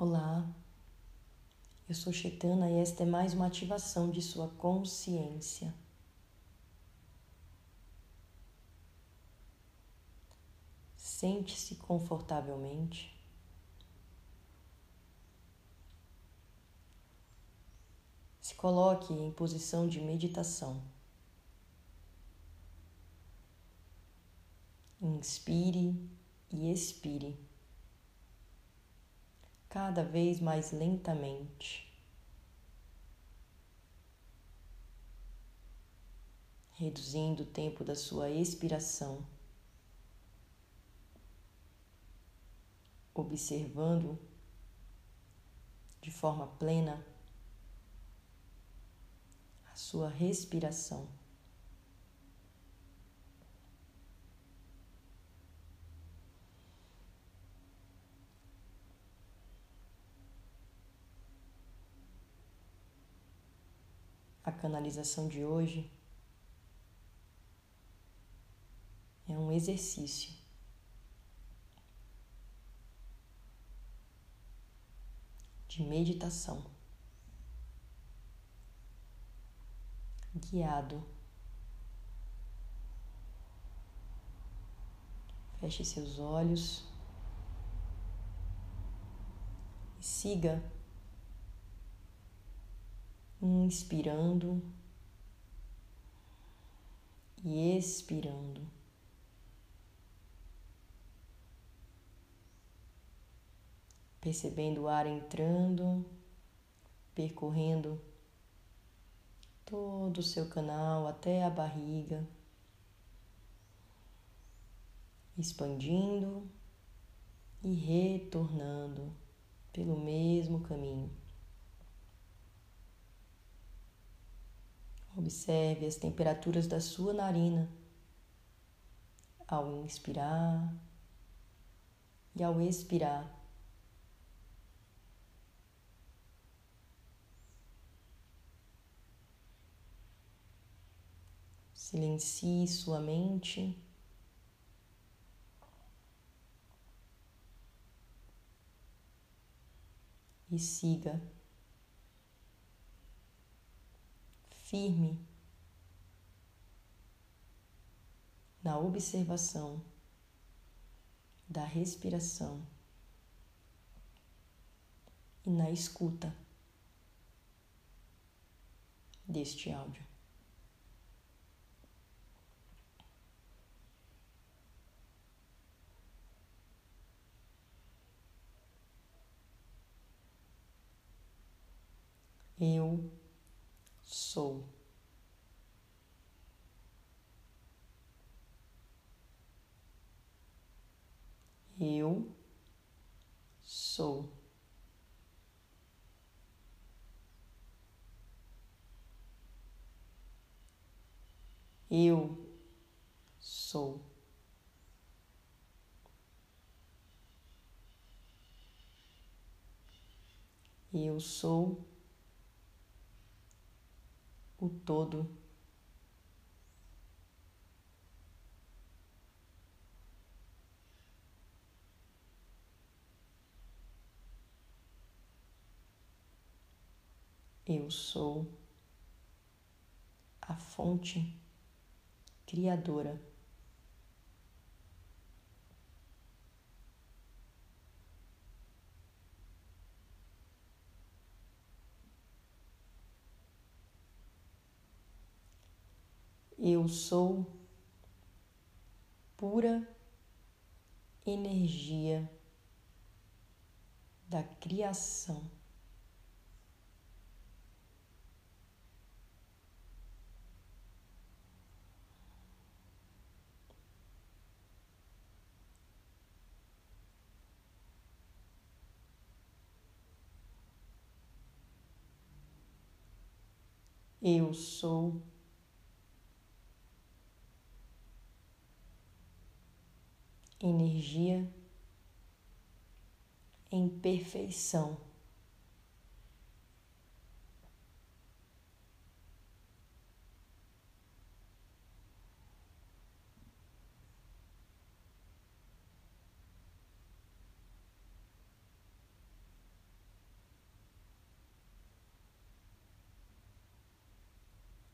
Olá, eu sou Chaitana e esta é mais uma ativação de sua consciência. Sente-se confortavelmente. Se coloque em posição de meditação. Inspire e expire cada vez mais lentamente. Reduzindo o tempo da sua expiração, observando de forma plena a sua respiração. Canalização de hoje é um exercício. De meditação guiado. Feche seus olhos e siga inspirando e expirando. Percebendo o ar entrando, percorrendo todo o seu canal até a barriga, expandindo e retornando pelo mesmo caminho. Observe as temperaturas da sua narina ao inspirar e ao expirar. Silencie sua mente. E siga firme na observação da respiração e na escuta deste áudio. Eu sou. Eu sou. Eu sou. Eu sou o todo. Eu sou a fonte criadora. Eu sou pura energia da criação. Eu sou energia em perfeição.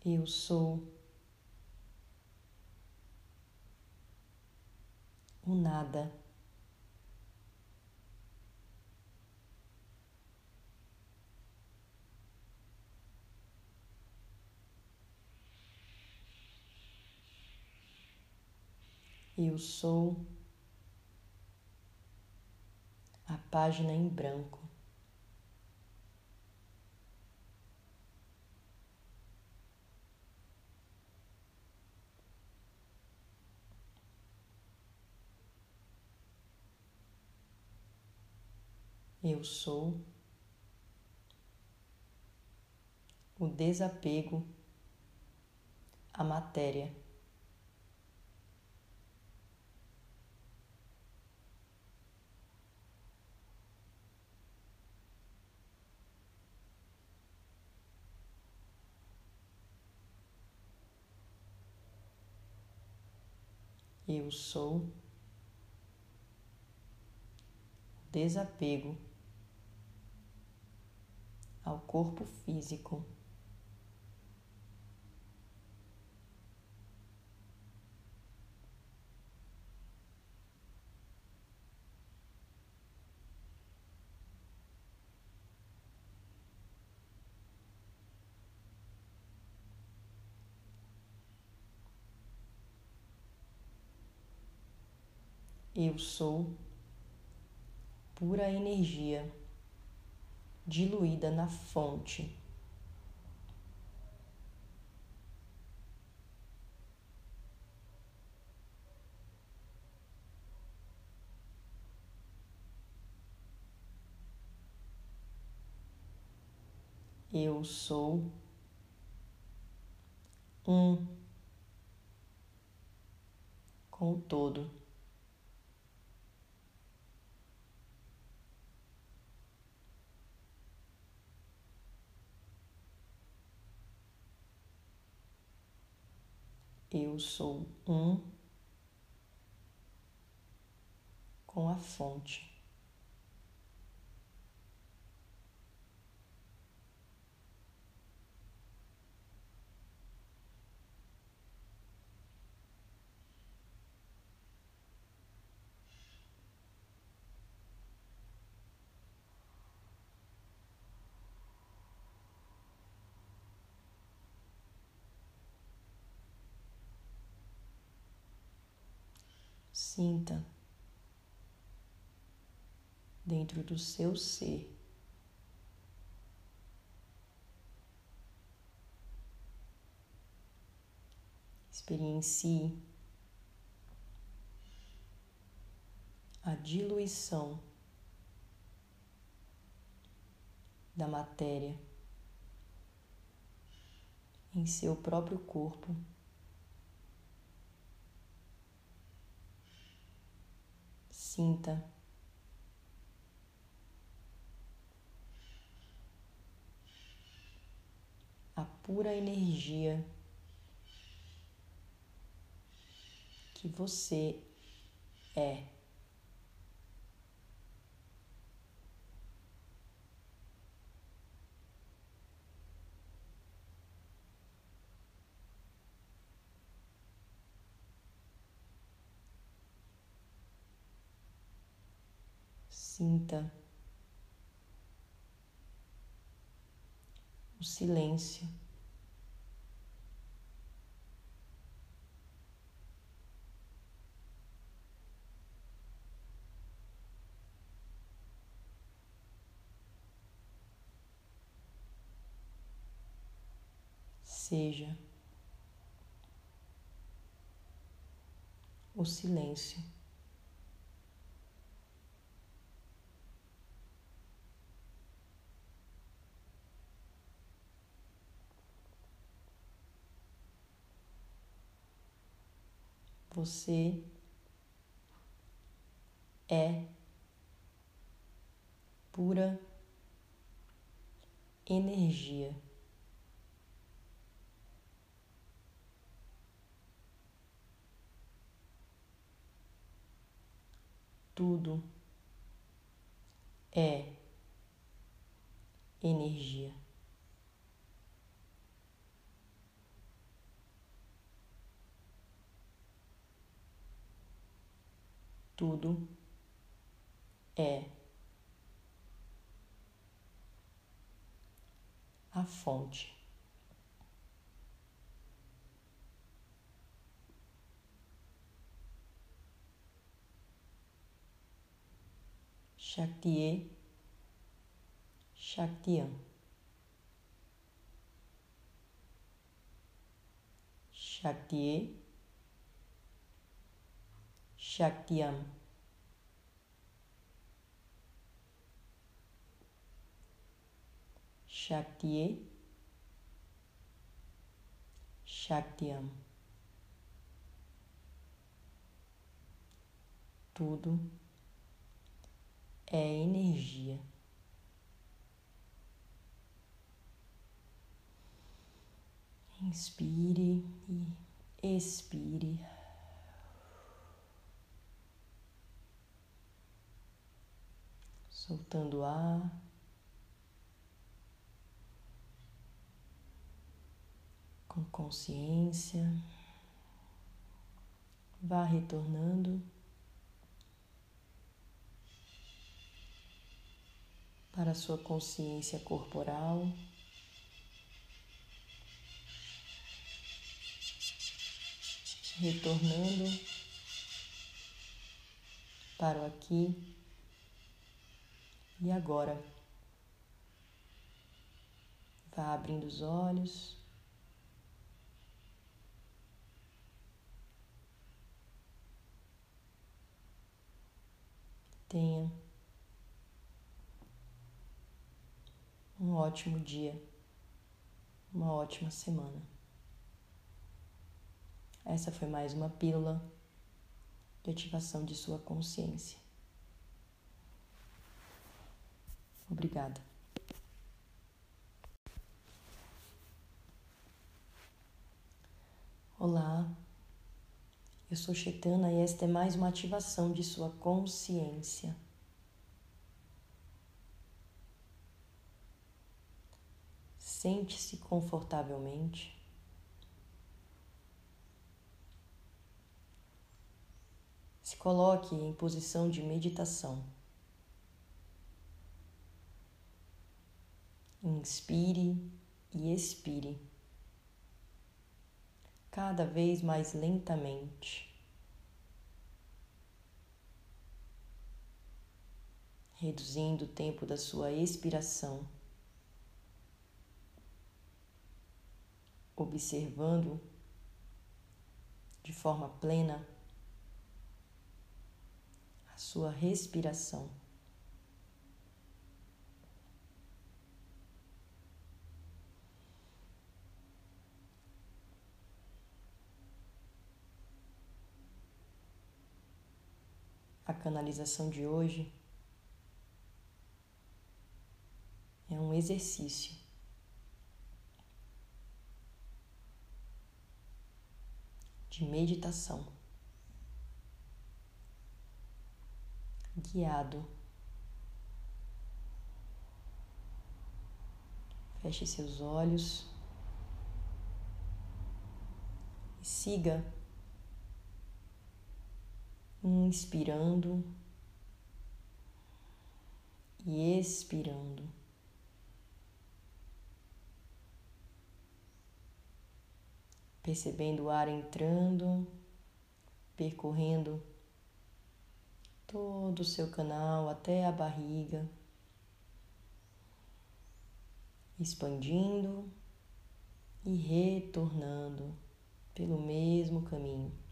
Eu sou. O nada. Eu sou a página em branco. Eu sou o desapego à matéria. Eu sou desapego ao corpo físico. Eu sou pura energia diluída na fonte. Eu sou um com o todo. Eu sou um com a fonte. Sinta dentro do seu ser experiencie a diluição da matéria em seu próprio corpo. Sinta. A pura energia que você é. Sinta o silêncio. Seja o silêncio. Você é pura energia. Tudo é energia. Tudo é a fonte. Shaktiye, Shaktiyan. Shaktiye, Shaktiyan. Shaktiye, Shaktiyan. Tudo é energia. Inspire e expire. Soltando o ar. Com consciência. Vá retornando. para a sua consciência corporal. Retornando para o aqui e agora. Vá abrindo os olhos. Tenha um ótimo dia, uma ótima semana. Essa foi mais uma pílula de ativação de sua consciência. Obrigada. Olá, eu sou Chetana e esta é mais uma ativação de sua consciência. Sente-se confortavelmente. Se coloque em posição de meditação. Inspire e expire, cada vez mais lentamente. Reduzindo o tempo da sua expiração. observando de forma plena a sua respiração. A canalização de hoje é um exercício. De meditação, guiado. Feche seus olhos. E siga inspirando e expirando. percebendo o ar entrando, percorrendo todo o seu canal até a barriga, expandindo e retornando pelo mesmo caminho.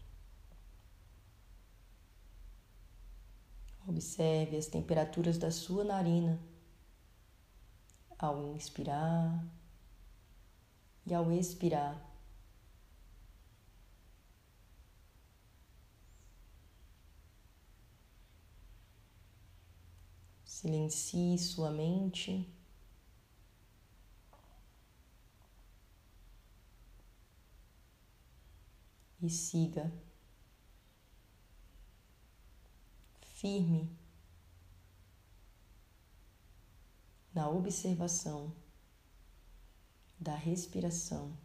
Observe as temperaturas da sua narina ao inspirar e ao expirar. Silencie sua mente. E siga firme na observação da respiração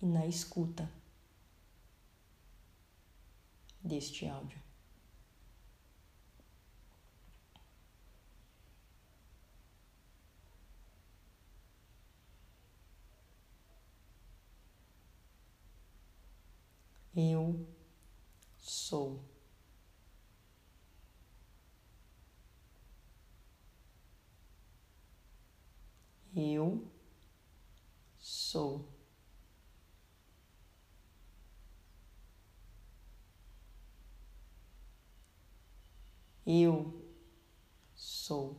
e na escuta deste áudio. Eu sou. Eu sou. Eu sou.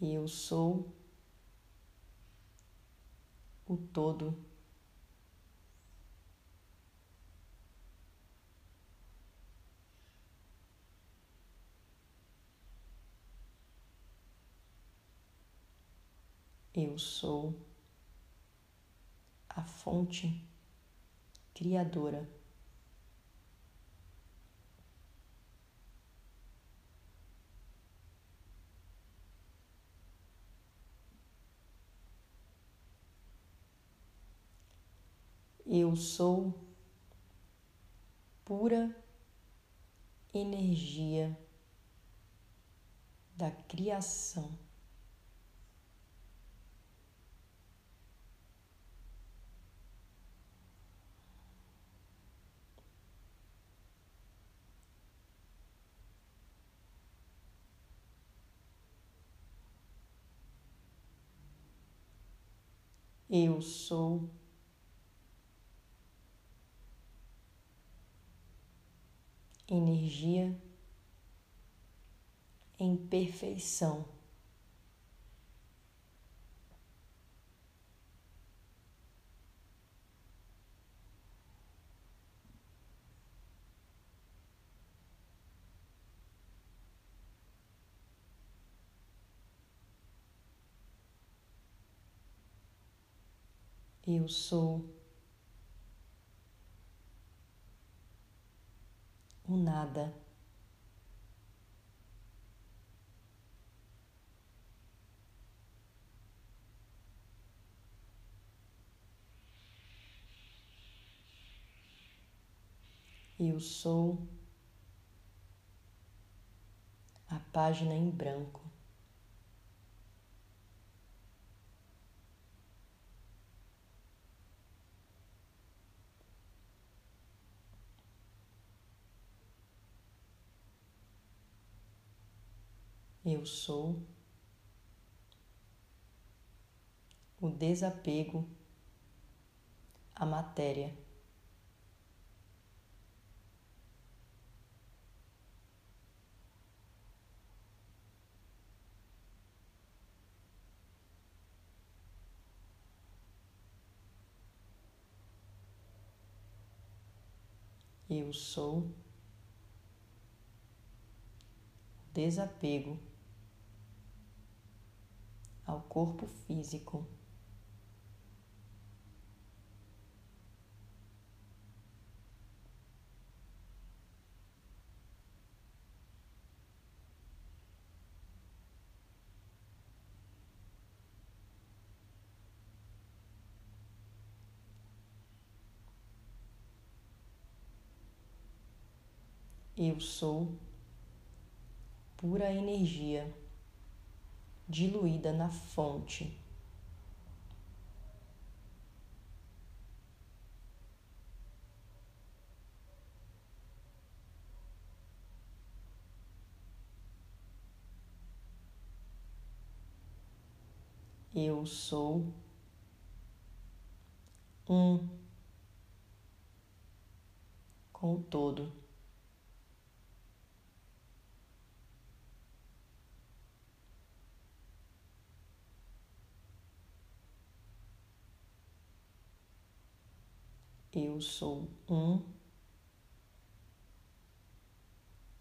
Eu sou o todo. Eu sou a fonte criadora. Eu sou pura energia da criação. Eu sou energia em perfeição. Eu sou o nada. Eu sou a página em branco. Eu sou o desapego à matéria. Eu sou desapego ao corpo físico. Eu sou pura energia diluída na fonte. Eu sou um com o todo. Eu sou um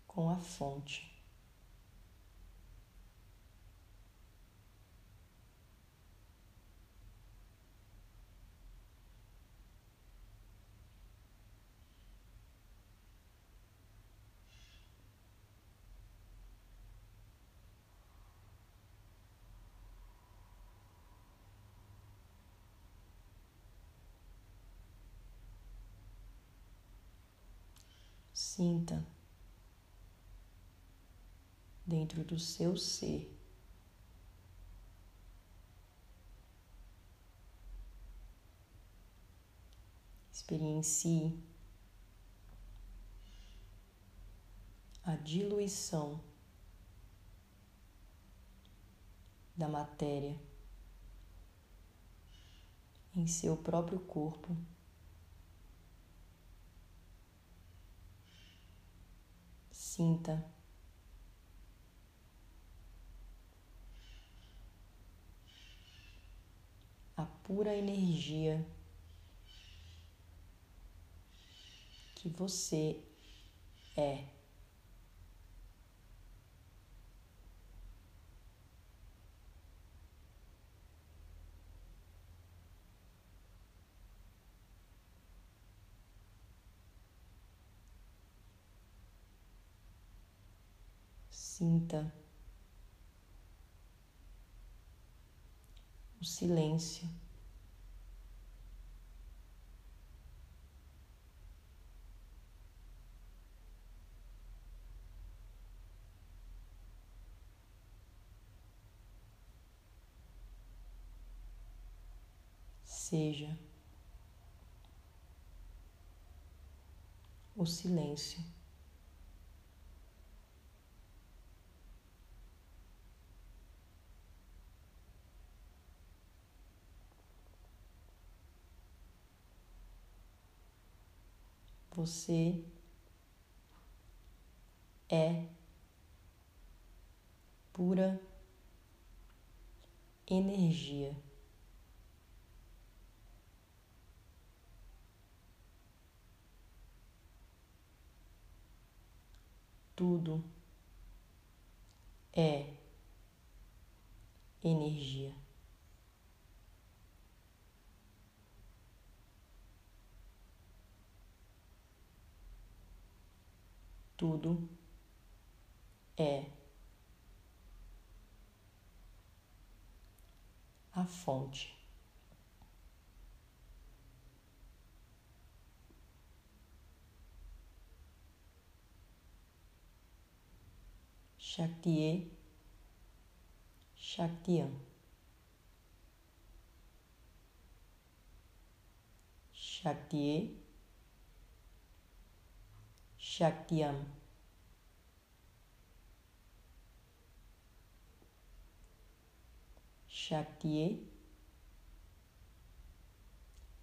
com a fonte. Sinta dentro do seu ser experiencie a diluição da matéria em seu próprio corpo. Sinta a pura energia que você é. Sinta o silêncio. Seja o silêncio. Você é pura energia. Tudo é energia. Tudo é a fonte. Shaktiye, Shaktiyan. Shaktiye, Shaktiam. Shaktiye.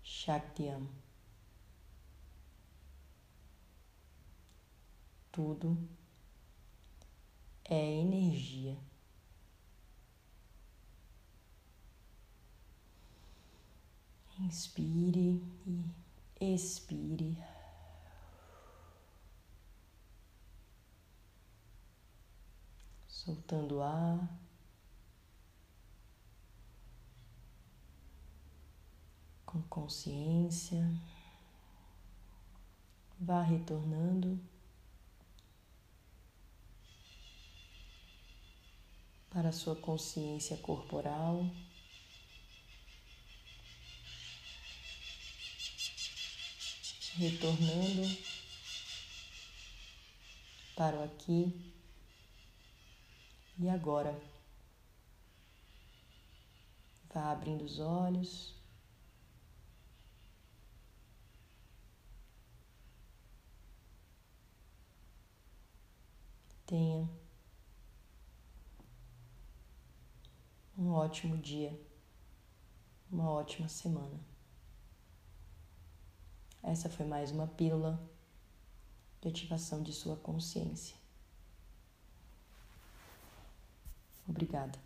Shaktiam. Tudo é energia. Inspire e expire. Soltando o ar. Com consciência, vá retornando para a sua consciência corporal. Retornando para o aqui e agora, vá abrindo os olhos. Tenha um ótimo dia, uma ótima semana. Essa foi mais uma pílula de ativação de sua consciência. Obrigada.